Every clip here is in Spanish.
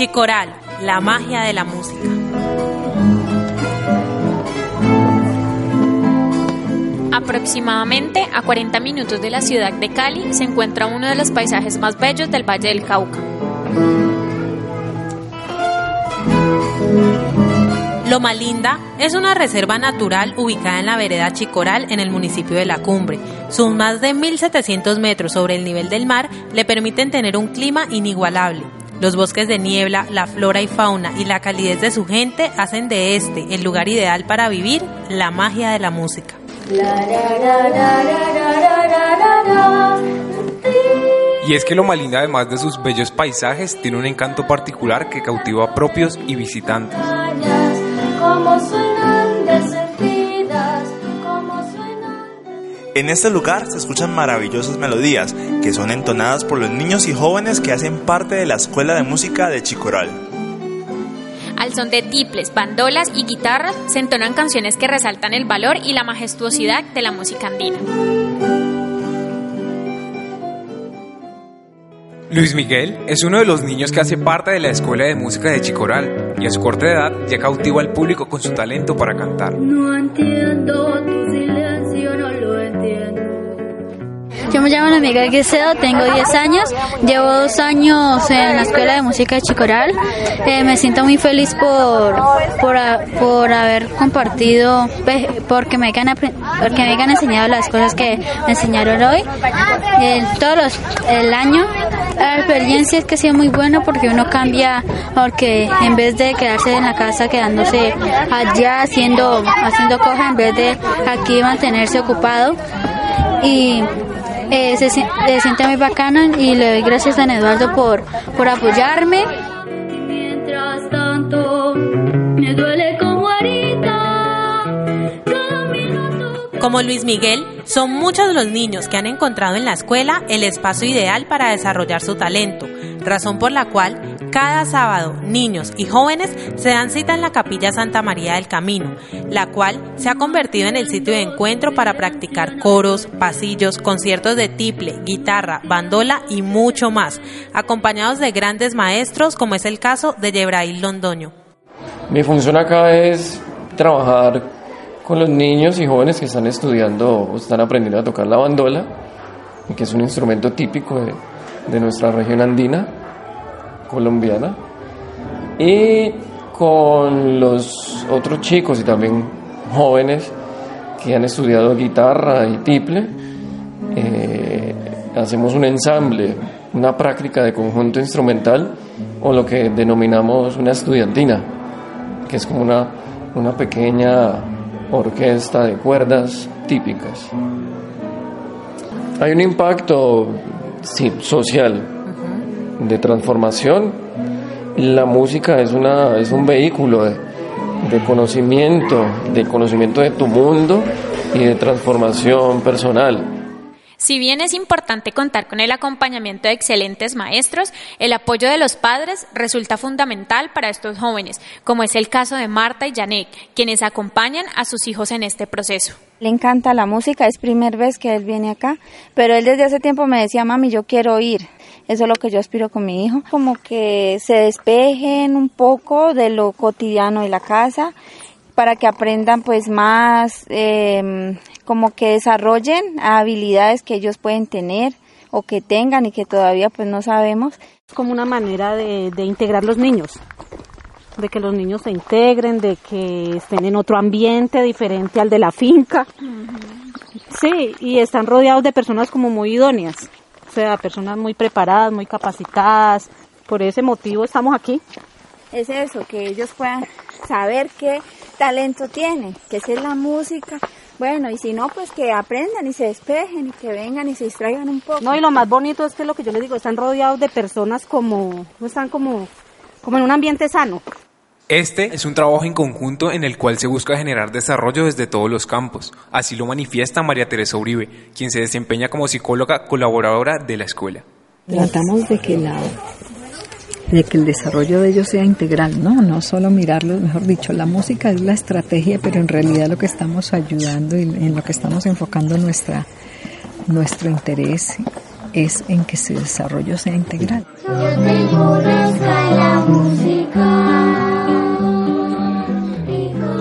Chicoral, la magia de la música. Aproximadamente a 40 minutos de la ciudad de Cali se encuentra uno de los paisajes más bellos del Valle del Cauca. Loma Linda es una reserva natural ubicada en la vereda Chicoral en el municipio de La Cumbre. Sus más de 1.700 metros sobre el nivel del mar le permiten tener un clima inigualable. Los bosques de niebla, la flora y fauna y la calidez de su gente hacen de este el lugar ideal para vivir la magia de la música. Y es que Loma Linda, además de sus bellos paisajes, tiene un encanto particular que cautiva a propios y visitantes. En este lugar se escuchan maravillosas melodías que son entonadas por los niños y jóvenes que hacen parte de la Escuela de Música de Chicoral. Al son de tiples, bandolas y guitarras se entonan canciones que resaltan el valor y la majestuosidad de la música andina. Luis Miguel es uno de los niños que hace parte de la Escuela de Música de Chicoral y a su corta edad ya cautiva al público con su talento para cantar. No entiendo tu silencio, Miguel Guisedo, tengo 10 años, llevo dos años en la Escuela de Música de Chicoral. Eh, me siento muy feliz por, por, por haber compartido, porque me, apre- porque me hayan enseñado las cosas que me enseñaron hoy. Eh, todos el año, la experiencia es que ha sido muy buena porque uno cambia, porque en vez de quedarse en la casa, quedándose allá haciendo, haciendo cosas, en vez de aquí mantenerse ocupado y eh, se, se siente muy bacana y le doy gracias a San Eduardo por, por apoyarme. Mientras tanto, me duele como herida. Cada minuto Como Luis Miguel, son muchos los niños que han encontrado en la escuela el espacio ideal para desarrollar su talento, razón por la cual cada sábado niños y jóvenes se dan cita en la Capilla Santa María del Camino, la cual se ha convertido en el sitio de encuentro para practicar coros, pasillos, conciertos de tiple, guitarra, bandola y mucho más, acompañados de grandes maestros como es el caso de Yebrail Londoño. Mi función acá es trabajar con los niños y jóvenes que están estudiando o están aprendiendo a tocar la bandola, que es un instrumento típico de, de nuestra región andina colombiana, y con los otros chicos y también jóvenes que han estudiado guitarra y tiple. eh, hacemos un ensamble, una práctica de conjunto instrumental o lo que denominamos una estudiantina que es como una, una pequeña orquesta de cuerdas típicas. Hay un impacto sí, social de transformación. La música es, una, es un vehículo de, de conocimiento, de conocimiento de tu mundo y de transformación personal. Si bien es importante contar con el acompañamiento de excelentes maestros, el apoyo de los padres resulta fundamental para estos jóvenes, como es el caso de Marta y Janek, quienes acompañan a sus hijos en este proceso. Le encanta la música, es primera vez que él viene acá, pero él desde hace tiempo me decía, mami, yo quiero ir. Eso es lo que yo aspiro con mi hijo, como que se despejen un poco de lo cotidiano de la casa para que aprendan pues más, eh, como que desarrollen habilidades que ellos pueden tener o que tengan y que todavía pues no sabemos. Es como una manera de, de integrar los niños, de que los niños se integren, de que estén en otro ambiente diferente al de la finca. Sí, y están rodeados de personas como muy idóneas, o sea, personas muy preparadas, muy capacitadas. Por ese motivo estamos aquí. Es eso, que ellos puedan saber qué talento tienen, que esa es la música. Bueno, y si no, pues que aprendan y se despejen y que vengan y se distraigan un poco. No, y lo más bonito es que lo que yo les digo, están rodeados de personas como, están como, como en un ambiente sano. Este es un trabajo en conjunto en el cual se busca generar desarrollo desde todos los campos. Así lo manifiesta María Teresa Uribe, quien se desempeña como psicóloga colaboradora de la escuela. Tratamos de que la de que el desarrollo de ellos sea integral, ¿no? No solo mirarlos, mejor dicho, la música es la estrategia, pero en realidad lo que estamos ayudando y en lo que estamos enfocando nuestra nuestro interés es en que su desarrollo sea integral. Yo tengo una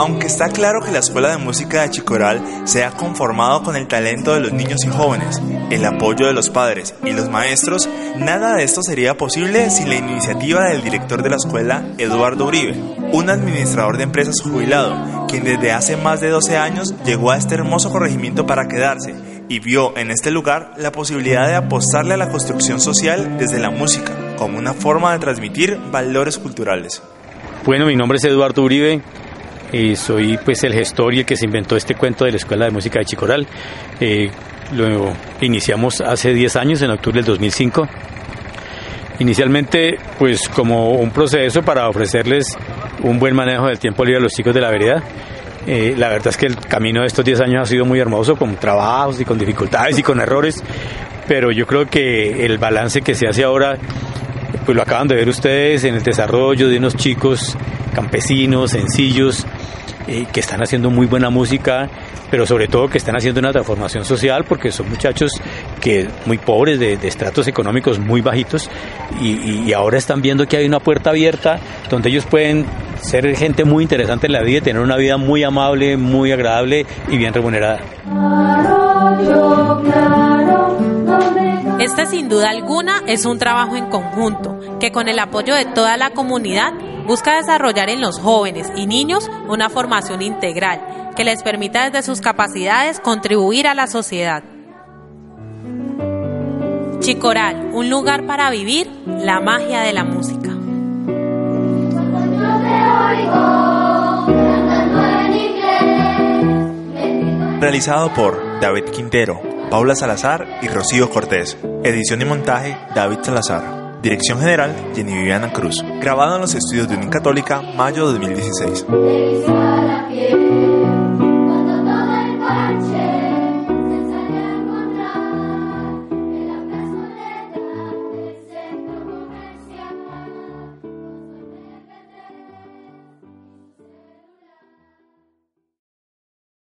musical. está claro que la Escuela de Música de Chicoral se ha conformado con el talento de los niños y jóvenes, el apoyo de los padres y los maestros, nada de esto sería posible sin la iniciativa del director de la escuela, Eduardo Uribe, un administrador de empresas jubilado, quien desde hace más de 12 años llegó a este hermoso corregimiento para quedarse y vio en este lugar la posibilidad de apostarle a la construcción social desde la música, como una forma de transmitir valores culturales. Bueno, mi nombre es Eduardo Uribe, y soy pues el gestor y el que se inventó este cuento de la Escuela de Música de Chicoral. Eh, lo iniciamos hace 10 años, en octubre del 2005. Inicialmente, pues como un proceso para ofrecerles un buen manejo del tiempo libre a los chicos de la vereda. Eh, la verdad es que el camino de estos 10 años ha sido muy hermoso, con trabajos y con dificultades y con errores, pero yo creo que el balance que se hace ahora, pues lo acaban de ver ustedes en el desarrollo de unos chicos campesinos, sencillos, eh, que están haciendo muy buena música, pero sobre todo que están haciendo una transformación social porque son muchachos que muy pobres, de, estratos económicos muy bajitos, y, ahora están viendo que hay una puerta abierta donde ellos pueden ser gente muy interesante en la vida y tener una vida muy amable, muy agradable y bien remunerada. Este sin duda alguna es un trabajo en conjunto que con el apoyo de toda la comunidad busca desarrollar en los jóvenes y niños una formación integral que les permita desde sus capacidades contribuir a la sociedad. Chicoral, un lugar para vivir la magia de la música. Realizado por David Quintero, Paula Salazar y Rocío Cortés. Edición y montaje David Salazar. Dirección General, Jenny Viviana Cruz. Grabado en los estudios de Unicatólica, mayo de 2016.